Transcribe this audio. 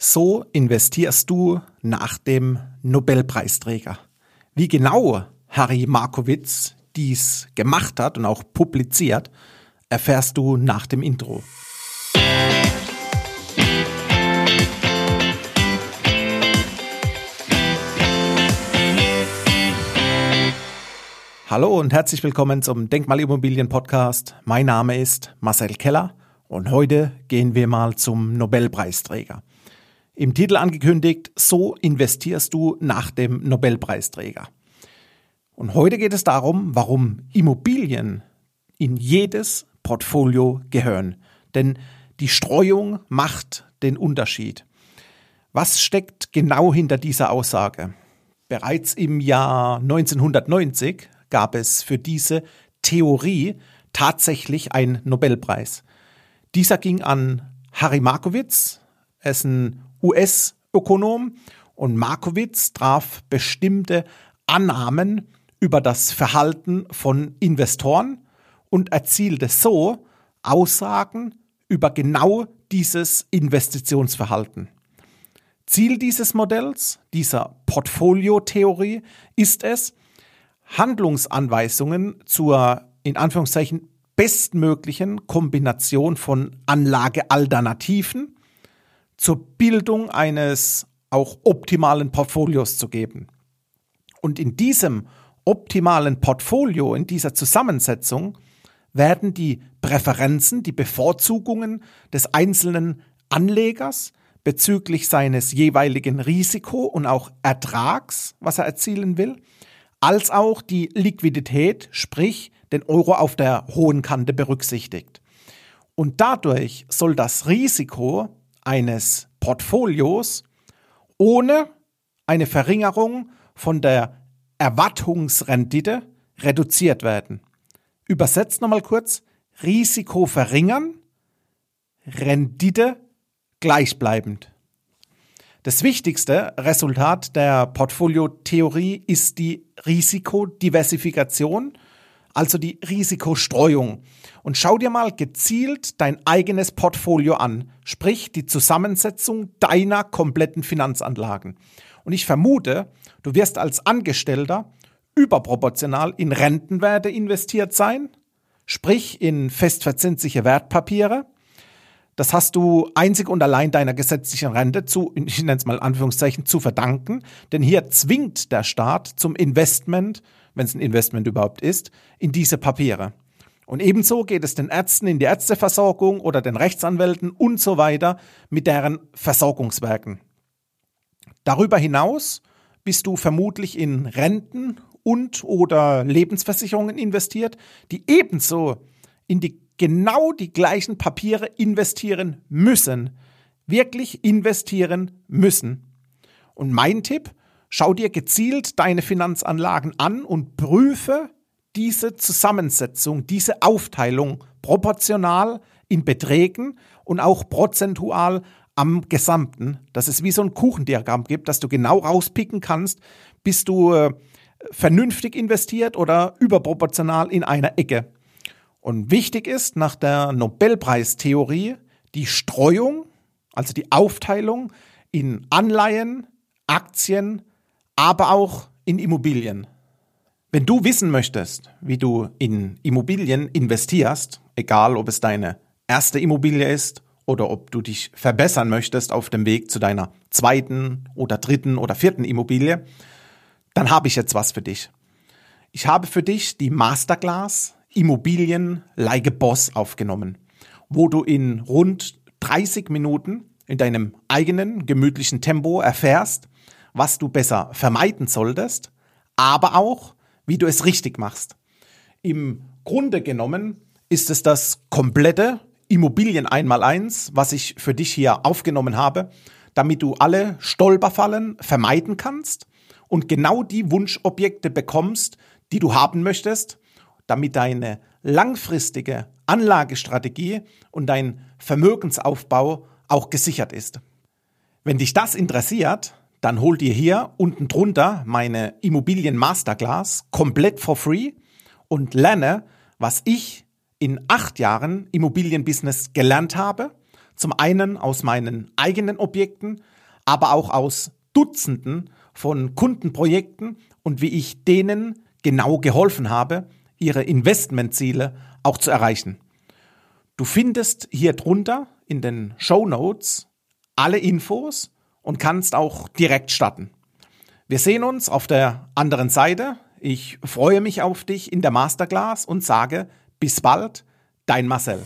So investierst du nach dem Nobelpreisträger. Wie genau Harry Markowitz dies gemacht hat und auch publiziert, erfährst du nach dem Intro. Hallo und herzlich willkommen zum Denkmalimmobilien Podcast. Mein Name ist Marcel Keller und heute gehen wir mal zum Nobelpreisträger. Im Titel angekündigt, so investierst du nach dem Nobelpreisträger. Und heute geht es darum, warum Immobilien in jedes Portfolio gehören. Denn die Streuung macht den Unterschied. Was steckt genau hinter dieser Aussage? Bereits im Jahr 1990 gab es für diese Theorie tatsächlich einen Nobelpreis. Dieser ging an Harry Markowitz, er ist ein US-Ökonom und Markowitz traf bestimmte Annahmen über das Verhalten von Investoren und erzielte so Aussagen über genau dieses Investitionsverhalten. Ziel dieses Modells, dieser Portfoliotheorie, ist es, Handlungsanweisungen zur in Anführungszeichen bestmöglichen Kombination von Anlagealternativen zur Bildung eines auch optimalen Portfolios zu geben. Und in diesem optimalen Portfolio, in dieser Zusammensetzung, werden die Präferenzen, die Bevorzugungen des einzelnen Anlegers bezüglich seines jeweiligen Risiko und auch Ertrags, was er erzielen will, als auch die Liquidität, sprich den Euro auf der hohen Kante berücksichtigt. Und dadurch soll das Risiko eines Portfolios ohne eine Verringerung von der Erwartungsrendite reduziert werden. Übersetzt nochmal kurz, Risiko verringern, Rendite gleichbleibend. Das wichtigste Resultat der Portfoliotheorie ist die Risikodiversifikation also die Risikostreuung. Und schau dir mal gezielt dein eigenes Portfolio an, sprich die Zusammensetzung deiner kompletten Finanzanlagen. Und ich vermute, du wirst als Angestellter überproportional in Rentenwerte investiert sein, sprich in festverzinsliche Wertpapiere. Das hast du einzig und allein deiner gesetzlichen Rente zu, ich nenne es mal Anführungszeichen, zu verdanken, denn hier zwingt der Staat zum Investment wenn es ein Investment überhaupt ist, in diese Papiere. Und ebenso geht es den Ärzten in die Ärzteversorgung oder den Rechtsanwälten und so weiter mit deren Versorgungswerken. Darüber hinaus bist du vermutlich in Renten und oder Lebensversicherungen investiert, die ebenso in die genau die gleichen Papiere investieren müssen. Wirklich investieren müssen. Und mein Tipp, Schau dir gezielt deine Finanzanlagen an und prüfe diese Zusammensetzung, diese Aufteilung proportional in Beträgen und auch prozentual am Gesamten, dass es wie so ein Kuchendiagramm gibt, dass du genau rauspicken kannst, bist du äh, vernünftig investiert oder überproportional in einer Ecke. Und wichtig ist nach der Nobelpreistheorie die Streuung, also die Aufteilung in Anleihen, Aktien, aber auch in Immobilien. Wenn du wissen möchtest, wie du in Immobilien investierst, egal ob es deine erste Immobilie ist oder ob du dich verbessern möchtest auf dem Weg zu deiner zweiten oder dritten oder vierten Immobilie, dann habe ich jetzt was für dich. Ich habe für dich die Masterclass Immobilien Like Boss aufgenommen, wo du in rund 30 Minuten in deinem eigenen gemütlichen Tempo erfährst, was du besser vermeiden solltest, aber auch, wie du es richtig machst. Im Grunde genommen ist es das komplette Immobilien einmal eins, was ich für dich hier aufgenommen habe, damit du alle Stolperfallen vermeiden kannst und genau die Wunschobjekte bekommst, die du haben möchtest, damit deine langfristige Anlagestrategie und dein Vermögensaufbau auch gesichert ist. Wenn dich das interessiert, dann hol dir hier unten drunter meine Immobilien Masterclass komplett for free und lerne, was ich in acht Jahren Immobilienbusiness gelernt habe, Zum einen aus meinen eigenen Objekten, aber auch aus Dutzenden von Kundenprojekten und wie ich denen genau geholfen habe, ihre Investmentziele auch zu erreichen. Du findest hier drunter in den Show Notes alle Infos und kannst auch direkt starten. Wir sehen uns auf der anderen Seite. Ich freue mich auf dich in der Masterclass und sage bis bald, dein Marcel.